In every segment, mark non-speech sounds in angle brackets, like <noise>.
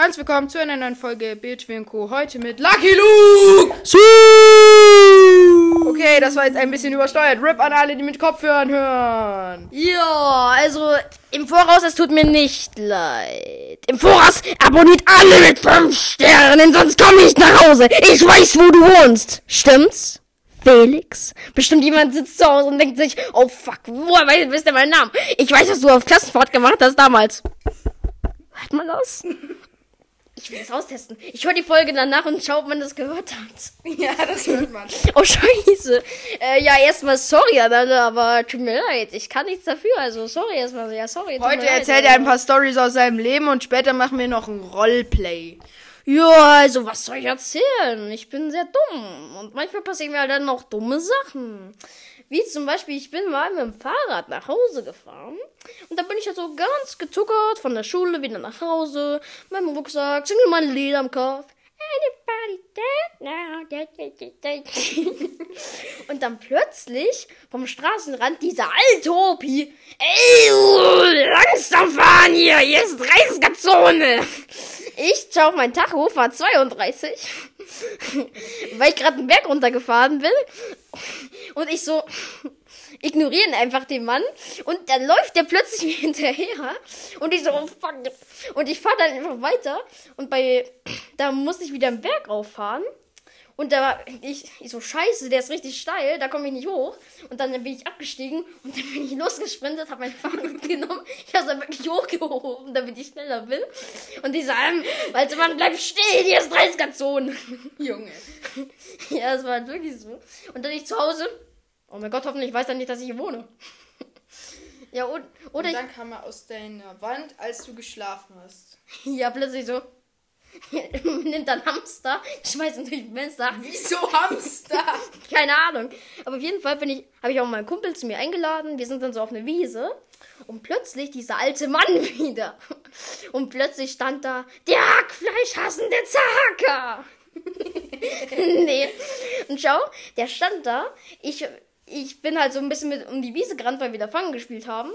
Herzlich willkommen zu einer neuen Folge Bildschwing Co. Heute mit Lucky Luke. Okay, das war jetzt ein bisschen übersteuert. Rip an alle, die mit Kopfhörern hören. Ja, also im Voraus, es tut mir nicht leid. Im Voraus abonniert alle mit 5 Sternen, sonst komme ich nach Hause. Ich weiß, wo du wohnst. Stimmt's? Felix? Bestimmt jemand sitzt zu Hause und denkt sich, oh fuck, woher weiß, wisst ihr meinen Namen? Ich weiß, was du auf Klassenfahrt gemacht hast damals. Hört mal aus. Ich will es austesten. Ich höre die Folge danach und schau, ob man das gehört hat. <laughs> Ja, das hört man. <laughs> Oh, scheiße. Äh, ja, erstmal sorry aber tut mir leid. Ich kann nichts dafür. Also, sorry erstmal. Ja, sorry. Heute leid, erzählt er aber- ein paar Stories aus seinem Leben und später machen wir noch ein Roleplay. Ja, also, was soll ich erzählen? Ich bin sehr dumm. Und manchmal passieren mir halt dann noch dumme Sachen. Wie zum Beispiel, ich bin mal mit dem Fahrrad nach Hause gefahren. Und da bin ich halt so ganz gezuckert von der Schule wieder nach Hause. Mit dem Rucksack, singe meine Lieder am Kopf. Anybody dead now? <laughs> Und dann plötzlich vom Straßenrand dieser alte Opi. Ey, langsam fahren hier, hier ist 30er Zone. Ich schau auf mein Tacho, fahr 32. <laughs> weil ich gerade einen Berg runtergefahren bin. Und ich so ignorieren einfach den Mann. Und dann läuft der plötzlich mir hinterher. Und ich so, oh fuck. Und ich fahre dann einfach weiter. Und bei, da musste ich wieder einen Berg rauffahren. Und da war ich, ich so, scheiße, der ist richtig steil, da komme ich nicht hoch. Und dann bin ich abgestiegen und dann bin ich losgesprintet, habe mein Fahrrad <laughs> genommen. Ich habe es dann wirklich hochgehoben, damit ich schneller bin. Und die sagen, Walter, Mann, bleib still, hier ist 30er Zone. <laughs> Junge. Ja, es war halt wirklich so. Und dann ich zu Hause. Oh mein Gott, hoffentlich weiß er nicht, dass ich hier wohne. <laughs> Ja, und, oder Und ich, dann kam er aus deiner Wand, als du geschlafen hast. ja, plötzlich so. <laughs> Nimmt dann Hamster, schmeißt ihn durch das Fenster. Wieso Hamster? <laughs> Keine Ahnung. Aber auf jeden Fall bin ich, habe ich auch meinen Kumpel zu mir eingeladen. Wir sind dann so auf eine Wiese. Und plötzlich dieser alte Mann <laughs> wieder. Und plötzlich stand da der Hackfleischhassende Zahacker. nee. Und schau, der stand da. Ich, ich bin halt so ein bisschen mit um die Wiese gerannt, weil wir da Fangen gespielt haben.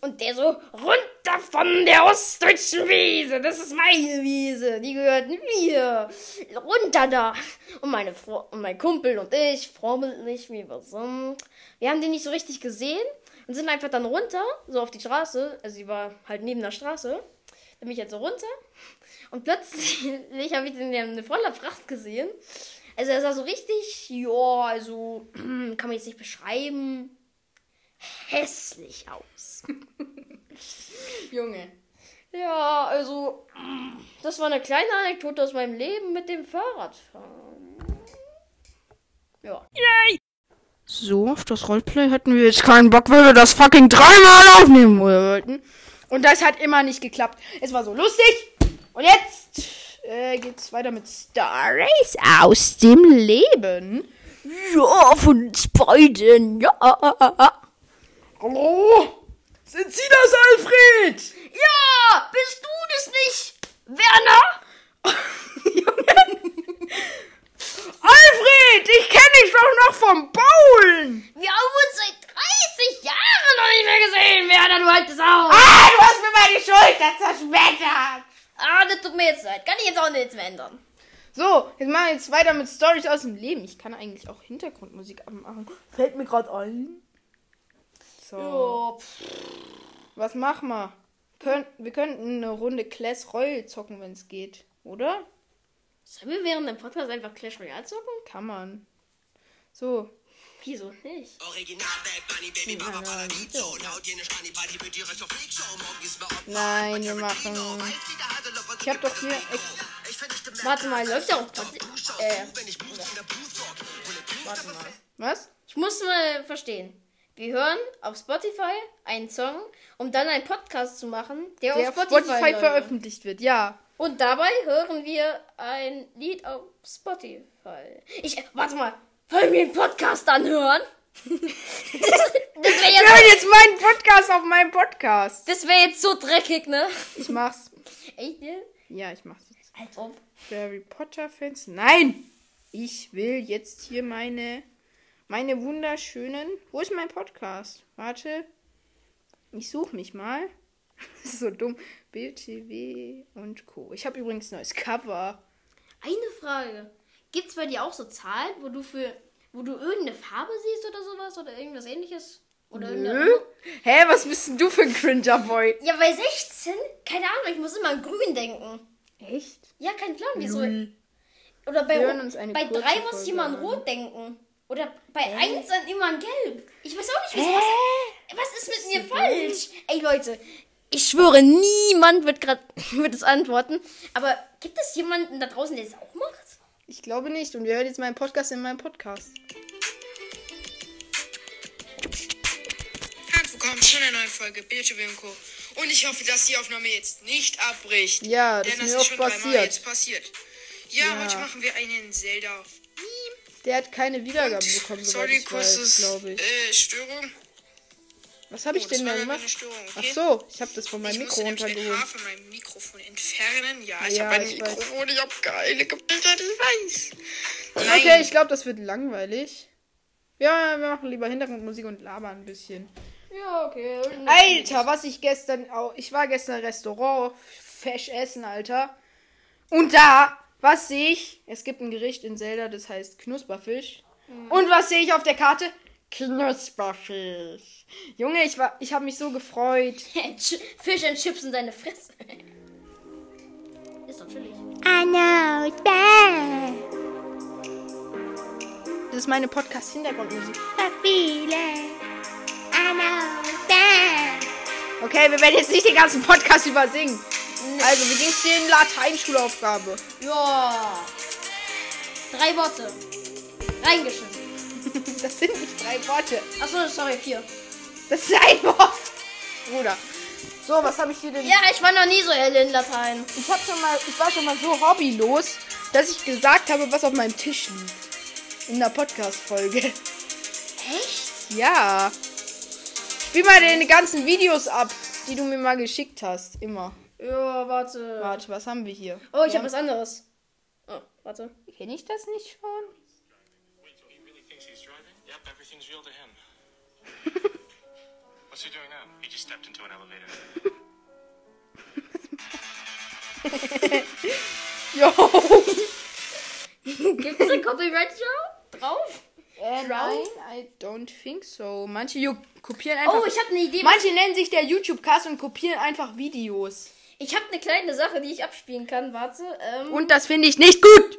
Und der so, runter von der ostdeutschen Wiese. Das ist meine Wiese. Die gehört mir. Runter da. Und meine und mein Kumpel und ich, vorbildlich wie wir sind. Wir haben den nicht so richtig gesehen und sind einfach dann runter, so auf die Straße. Also sie war halt neben der Straße. Bin ich jetzt so runter. Und plötzlich <laughs> habe ich den eine voller Pracht gesehen. Also er sah so richtig, ja, also <clears throat> kann man jetzt nicht beschreiben. Hässlich aus. <laughs> Junge. Ja, also, das war eine kleine Anekdote aus meinem Leben mit dem Fahrradfahren. Ja. So, auf das Roleplay hätten wir jetzt keinen Bock, weil wir das fucking dreimal aufnehmen wollten. Und das hat immer nicht geklappt. Es war so lustig. Und jetzt äh, geht's weiter mit Stories aus dem Leben. Ja, von uns beiden, ja. Hallo? Sind Sie das, Alfred? Ja, bist du das nicht, Werner? <laughs> Alfred, ich kenne dich doch noch vom Bowlen. Wir haben uns seit 30 Jahren noch nicht mehr gesehen, Werner, du haltest auch. Ah, du hast mir meine Schulter zerschmettert. Ah, das tut mir jetzt leid. Kann ich jetzt auch nichts mehr ändern. So, jetzt machen wir jetzt weiter mit Stories aus dem Leben. Ich kann eigentlich auch Hintergrundmusik anmachen. Fällt mir gerade ein. So. Pff. Was machen wir? Könnt, wir könnten eine Runde Clash Royale zocken, wenn es geht. Oder? Sollen wir während dem Podcast einfach Clash Royale zocken? Kann man. So. Wieso nicht? Original Bad Bunny, Baby Baba Paradiso. Laut jene Stani Party mit direkt auf Freak Show. Morgen ist bei Opfer. Nein, wir machen. Ich hab doch hier. Ex Warte mal, läuft ja auch Äh, Warte mal. Was? ich muss mal verstehen. Wir hören auf Spotify einen Song, um dann einen Podcast zu machen, der, Der auf Spotify, Spotify veröffentlicht wird, ja. Und dabei hören wir ein Lied auf Spotify. Ich, warte mal, wollen wir einen Podcast anhören? <laughs> das das wäre Wir jetzt, hören jetzt meinen Podcast auf meinem Podcast. das wär jetzt so dreckig, ne? Ich mach's. Echt jetzt? Ja, ich mach's jetzt. Als ob. Harry Potter Fans. Nein! Ich will jetzt hier meine meine wunderschönen. Wo ist mein Podcast? Warte. Ich suche mich mal. <laughs> Das ist so dumm. BTW und Co. Ich habe übrigens ein neues Cover. Eine Frage. Gibt es bei dir auch so Zahlen, wo du für, wo du irgendeine Farbe siehst oder sowas oder irgendwas ähnliches? Oder Nö. Hä, was bist denn du für ein Cringer-Boy? Ja, bei 16? Keine Ahnung, ich muss immer an grün denken. Echt? Ja, kein Plan, wieso. Oder bei, bei kurze 3 muss Folge ich immer an. rot denken. Oder bei 1 an immer an gelb. Ich weiß auch nicht. Was, was ist mit mir falsch? Ey, Leute, ich schwöre, niemand wird gerade <laughs> wird es antworten. Aber gibt es jemanden da draußen, der es auch macht? Ich glaube nicht. Und wir hören jetzt meinen Podcast in meinem Podcast. Herzlich willkommen zu einer neuen Folge und Co. Und ich hoffe, dass die Aufnahme jetzt nicht abbricht. Ja, das Denn ist das mir ist auch schon dreimal passiert. jetzt passiert. Ja, Ja. heute machen wir einen Zelda. Der hat keine Wiedergabe bekommen, soweit Sorry, ich weiß, kurzes glaube ich. äh, Störung. Was habe ich Oh, denn da gemacht? eine Störung, Ach okay? so, ich habe das von meinem ich Mikro runtergeholt. Haar von meinem Mikrofon entfernen. Ja, ich Ja, habe ein ich weiß. Mikrofon, ich habe geile Bilder, ich weiß. Okay, ich glaube, das wird langweilig. Ja, wir machen lieber Hintergrundmusik und labern ein bisschen. Ja, okay. Alter, was ich gestern auch. Ich war gestern im Restaurant, fesch essen, Alter. Und da, was sehe ich? Es gibt ein Gericht in Zelda, das heißt Knusperfisch. Und was sehe ich auf der Karte? Knusperfisch. Junge, ich war, ich habe mich so gefreut. Ch- Fish and Chips in deine Fresse. Ist doch chillig. Das ist meine Podcast-Hintergrundmusik. Okay, wir werden jetzt nicht den ganzen Podcast übersingen. Also, wie ging's dir in Lateinschulaufgabe? Ja. Drei Worte. Reingeschissen. <laughs> Das sind nicht drei Worte. Achso, sorry, vier. Das ist ein Wort. Bruder. So, was habe ich dir denn? Ja, ich war noch nie so hell in Latein. Ich, hab schon mal, ich war schon mal so hobbylos, dass ich gesagt habe, was auf meinem Tisch liegt. In der Podcast-Folge. Echt? Ja. Spiel mal deine ganzen Videos ab, die du mir mal geschickt hast. Immer. Ja, warte. Warte, was haben wir hier? Oh, ich habe was anderes. Oh, warte. Kenne ich das nicht schon? Wait till he really thinks he's driving? Yep, everything's real to him. What's he doing now? He just stepped into an elevator. <laughs> Jo. Gibt es ein Copyright Show drauf? Äh, nein, I don't think so. Manche kopieren einfach. Oh, ich habe eine Idee. Manche nennen sich der YouTube-Cast und kopieren einfach Videos. Ich habe eine kleine Sache, die ich abspielen kann. Warte. Ähm, Und das finde ich nicht gut.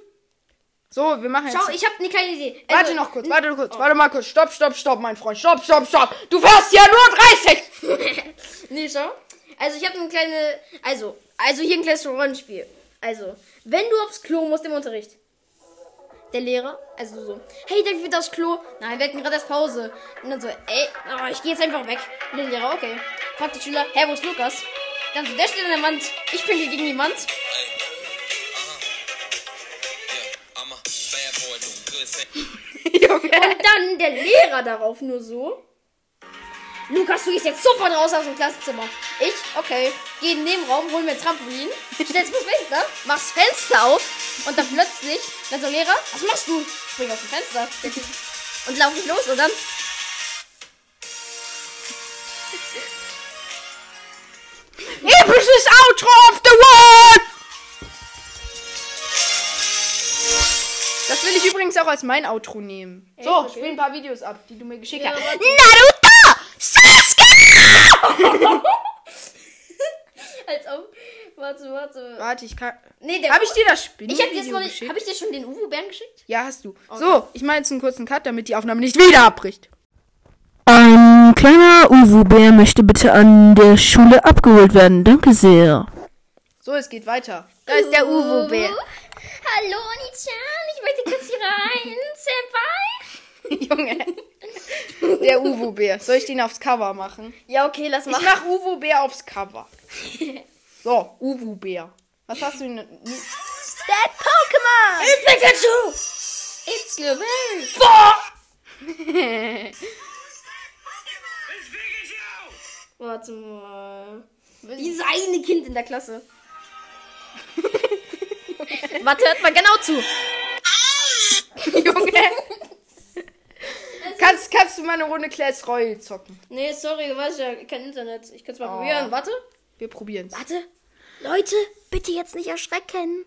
So, wir machen jetzt. schau, ich habe eine kleine Idee. Also, Warte noch kurz, warte noch kurz, warte mal kurz. Stopp, stopp, stopp, mein Freund. Stopp, stopp, stopp. Du fährst ja nur 30. <laughs> Nee, schau. Also ich habe eine kleine. Also, also hier ein kleines Rollenspiel. Also, wenn du aufs Klo musst im Unterricht. Der Lehrer, also so, hey, darf ich wieder aufs Klo? Nein, wir hatten gerade erst Pause. Und dann so, ey, oh, ich gehe jetzt einfach weg. Und der Lehrer, okay. Fragt der Schüler, hey, wo ist Lukas? Dann so, der steht an der Wand. Ich pinkel gegen die Wand. <laughs> Und dann der Lehrer darauf nur so. Lukas, du gehst jetzt sofort raus aus dem Klassenzimmer. Ich, okay, geh in den Raum, hol mir Trampolin, stell's fürs Fenster, mach's Fenster auf und dann plötzlich, dann so Lehrer, was machst du? Spring aus dem Fenster. <laughs> Und lauf ich los und dann. <laughs> Outro of the World. Das will ich übrigens auch als mein Outro nehmen. So, okay. spiel ein paar Videos ab, die du mir geschickt Ja, hast. warte. Naruto! Sasuke! <laughs> Als ob. Warte, warte. Warte, ich kann. Nee, der. Habe ich dir das Spinnen Ich hab noch nicht. geschickt? Hab ich dir schon den Uwu-Bären geschickt? Ja, hast du. So, ich mache jetzt einen kurzen Cut, damit die Aufnahme nicht wieder abbricht. Ein kleiner Uwu-Bär möchte bitte an der Schule abgeholt werden. Danke sehr. So, es geht weiter. Da ist der Uwu-Bär. Hallo, Onichan, ich möchte kurz hier rein. Senpai. <laughs> Junge. Der Uwu-Bär. Soll ich den aufs Cover machen? Ja, okay, lass Ich mal. mach Uwu-Bär aufs Cover. So, Uwu-Bär. Was hast du denn? That Pokémon! It's Pikachu! It's Global! <laughs> Warte mal. Dieses eine Kind in der Klasse. <laughs> Warte, hört mal genau zu. <laughs> Junge. kannst, kannst du mal eine Runde Clash Royale zocken? Nee, sorry, du weißt ja, kein Internet. Ich kann es mal probieren. Warte. Wir probieren's. Warte. Leute, bitte jetzt nicht erschrecken.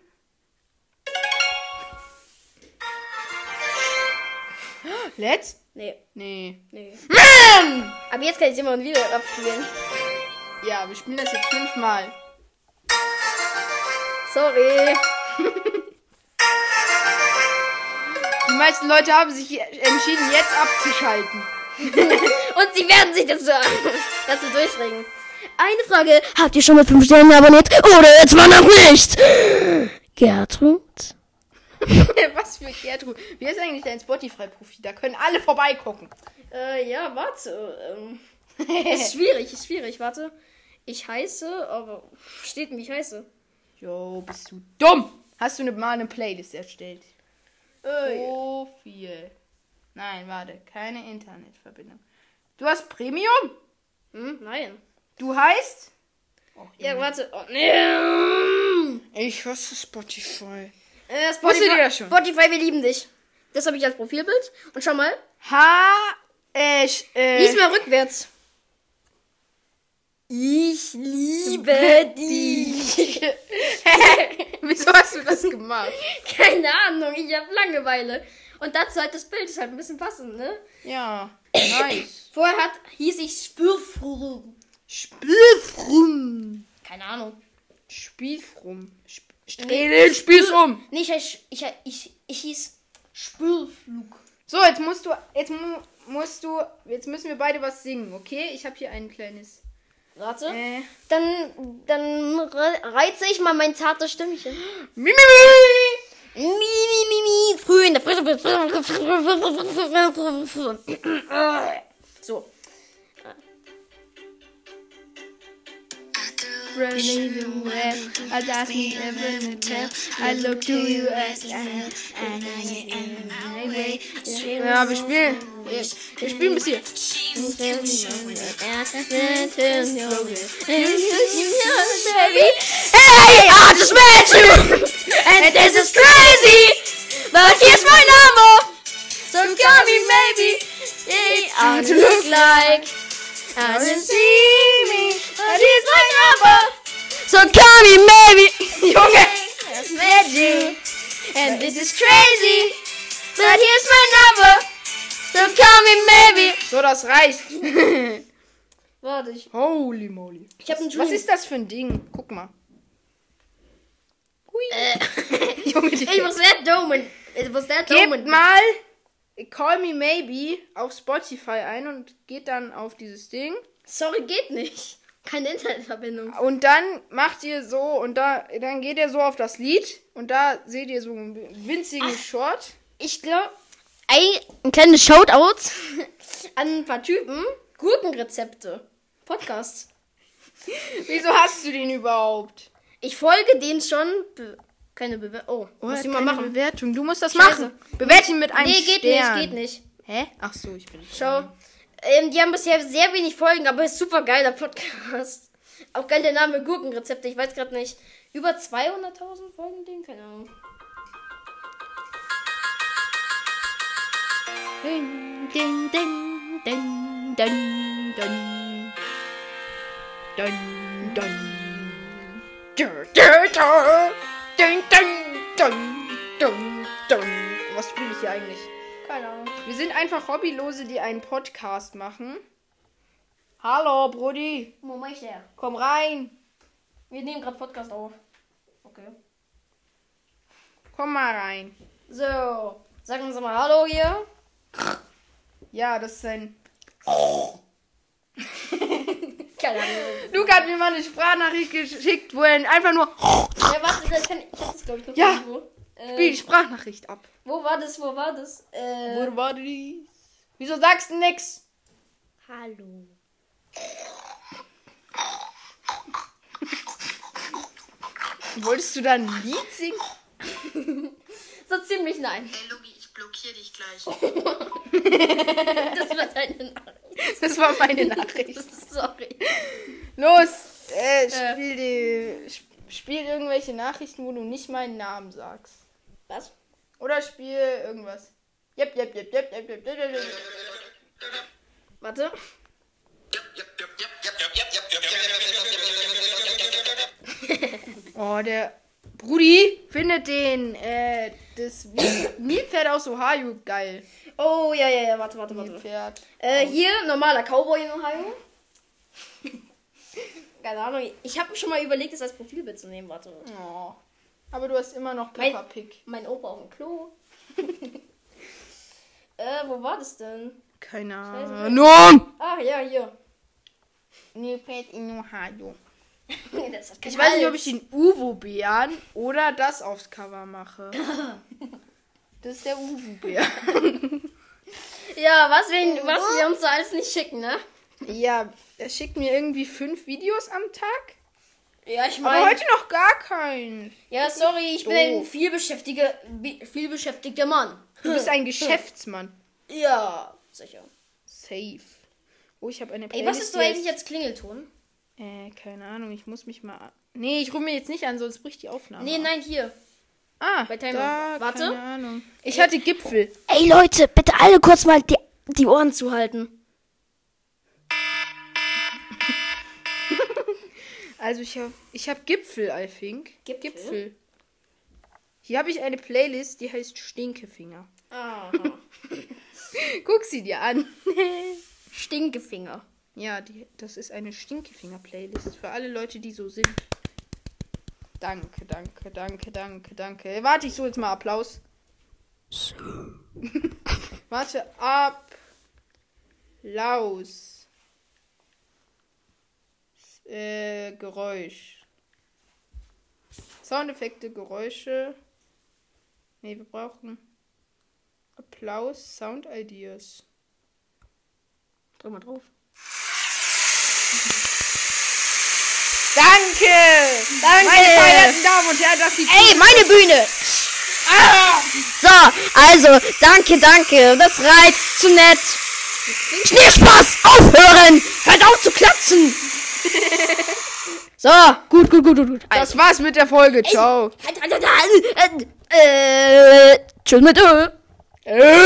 Let's? Nee, Nee. nee. Mann! Aber jetzt kann ich immer und wieder abspielen. Ja, wir spielen das jetzt fünfmal. Sorry. <laughs> Die meisten Leute haben sich entschieden, jetzt abzuschalten. <laughs> Und sie werden sich dazu, dazu durchringen. Eine Frage. Habt ihr schon mit 5 Sternen abonniert? Oder jetzt mal noch nicht? Gertrud? <laughs> Was für Gertrud. Wie ist eigentlich dein Spotify-Profil? Da können alle vorbeigucken. Äh, ja, warte. Ähm, <laughs> ist schwierig, ist schwierig. Warte. Ich heiße, aber steht ich heiße. Jo, bist du dumm. Hast du ne, mal eine Playlist erstellt? Äh, Profil. Nein, warte. Keine Internetverbindung. Du hast Premium? hm, nein. Du heißt? Ja, warte. Oh, nee. Ich hasse Spotify. Äh, Spotify, ihr das schon? Spotify, wir lieben dich. Das habe ich als Profilbild. Und schau mal. H. Äh, äh, Lies mal rückwärts. Ich liebe dich. <laughs> <laughs> Wieso hast du das gemacht? Keine Ahnung, ich habe Langeweile. Und dazu halt das Bild ist halt ein bisschen passend, ne? Ja, <coughs> nice. Vorher hat, hieß ich Spürfrum. Spielfrum. Keine Ahnung. Spielfrum. Sp Dreh den Spieß um. Nee, ich, ich, ich, ich hieß Spürflug. So, jetzt musst du, jetzt mu musst du, jetzt müssen wir beide was singen, okay? Ich habe hier ein kleines. Warte. Äh, Dann, dann re- reize ich mal mein zartes Stimmchen. Mimi. Mi, mi, mi, mi. Früh in der Frische. I ask me never to tell. I look to you as Ja, wir spielen. Wir, spielen bis hier. Hey, I just met you, and this is crazy, but here's my number, so call me maybe. Hey, I look like. I didn't see me, but here's my number, so call me maybe. <laughs> Junge, met you, and this is crazy, but here's my number, so call me maybe. So, das reicht. <laughs> Warte, ich, Holy moly. ich hab einen Was ist das für ein Ding? Guck mal. Hui. Äh, <laughs> Junge, die ich muss sehr dummen. Ich muss sehr Gebt dummen. mal Call Me Maybe auf Spotify ein und geht dann auf dieses Ding. Sorry, geht nicht. Keine Internetverbindung. Und dann macht ihr so und da dann geht ihr so auf das Lied und da seht ihr so einen winzigen Short. Ich glaube, ein, ein kleines Shoutout <laughs> an ein paar Typen. Gurkenrezepte. Podcast. Wieso hast du den überhaupt? Ich folge denen schon. Be keine Bewertung. Oh, muss ich mal machen. Bewertung. Du musst das Scheiße. machen. Bewerte ihn mit einem Nee, geht Stern. nicht, geht nicht. Hä? Ach so, ich bin. Schau. Ähm, die haben bisher sehr wenig Folgen, aber ist super geiler Podcast. Auch geil der Name Gurkenrezepte. Ich weiß gerade nicht. Über 200.000 Folgen den? Keine Ahnung. Ding, ding, ding, ding, ding, ding. Ding, ding. Dun. Ding, ding, dun, dun, dun. Was spiele ich hier eigentlich? Keine Ahnung. Wir sind einfach Hobbylose, die einen Podcast machen. Hallo, Brudi. Mach ich der? Komm rein. Wir nehmen gerade Podcast auf. Okay. Komm mal rein. So. Sagen Sie mal Hallo hier. Ja, das ist ein. <laughs> Keine Ahnung. Luca hat mir mal eine Sprachnachricht geschickt, wo er einfach nur. Ja, warte, das kann ich. Das, glaube ich, noch Ja. irgendwo. Spiel die Äh, Sprachnachricht ab. wo war das? Wo war das? Äh, Wo war dies? Wieso sagst du nix? Hallo. Wolltest du da ein Lied singen? <laughs> So ziemlich nein. Ey, Logi, ich blockiere dich gleich. <laughs> Das war deine Nachricht. Das war meine <laughs> Nachricht. Sorry. Los, äh, spiel, die, sp- spiel irgendwelche Nachrichten, wo du nicht meinen Namen sagst. Was? Oder spiel irgendwas. Jep, jep, jep, jep, jep, jep, jep, jep, jep. Warte. <laughs> Oh, der Brudi findet den, äh, das Nilpferd <coughs> aus Ohio geil. Oh, ja, ja, ja, warte, warte, warte. Nilpferd. Äh, hier, normaler Cowboy in Ohio. <laughs> Keine Ahnung, ich habe schon mal überlegt, es als Profilbild zu nehmen, warte. Oh. Aber du hast immer noch Mein- Peppa Pig. Mein Opa auf dem Klo. <laughs> äh, wo war das denn? Keine Ahnung. Ah, ja, hier. Nilpferd in Ohio. <laughs> Ich weiß nicht, ob ich den Uwo-Bären oder das aufs Cover mache. <laughs> Das ist der Uwo-Bär. Ja, was wir, was wir uns da alles nicht schicken, ne? Ja, er schickt mir irgendwie fünf Videos am Tag. Ja, ich Aber meine. heute noch gar keinen. Ja, sorry, ich bin ein vielbeschäftiger, vielbeschäftigter Mann. Du bist ein <laughs> Geschäftsmann. Ja, sicher. Safe. Oh, ich habe eine Ey, Playlist. was ist so eigentlich jetzt Klingelton? Äh, keine Ahnung, ich muss mich mal. Nee, ich rufe mir jetzt nicht an, sonst bricht die Aufnahme. Nee, nein, hier. Ah, bei Timer. da, Warte. Keine Ahnung. Ich hatte Gipfel. Ey, Leute, bitte alle kurz mal die, die Ohren zuhalten. Also ich habe ich hab Gipfel, I think. Gipfel? Hier habe ich eine Playlist, die heißt Stinkefinger. Aha. <laughs> Guck sie dir an. <laughs> Stinkefinger. ja, die, das ist eine Stinkefinger-Playlist für alle Leute, die so sind. Danke, danke, danke, danke, danke. Warte, ich suche jetzt mal Applaus. <laughs> Warte, Applaus. Äh, Geräusch. Soundeffekte, Geräusche. Ne, wir brauchen Applaus, Sound Ideas. Drück mal drauf. Danke! Danke! Meine verehrten Damen und Herren, dass Sie Ey, meine Bühne! So, also, danke, danke. Das reizt zu nett. Schneespaß! Aufhören! Hört auf zu klatschen! <laughs> So, gut, gut, gut, gut, gut. Das war's mit der Folge. Ciao. Halt, halt, halt, äh, äh, tschüss mit Ö. Äh.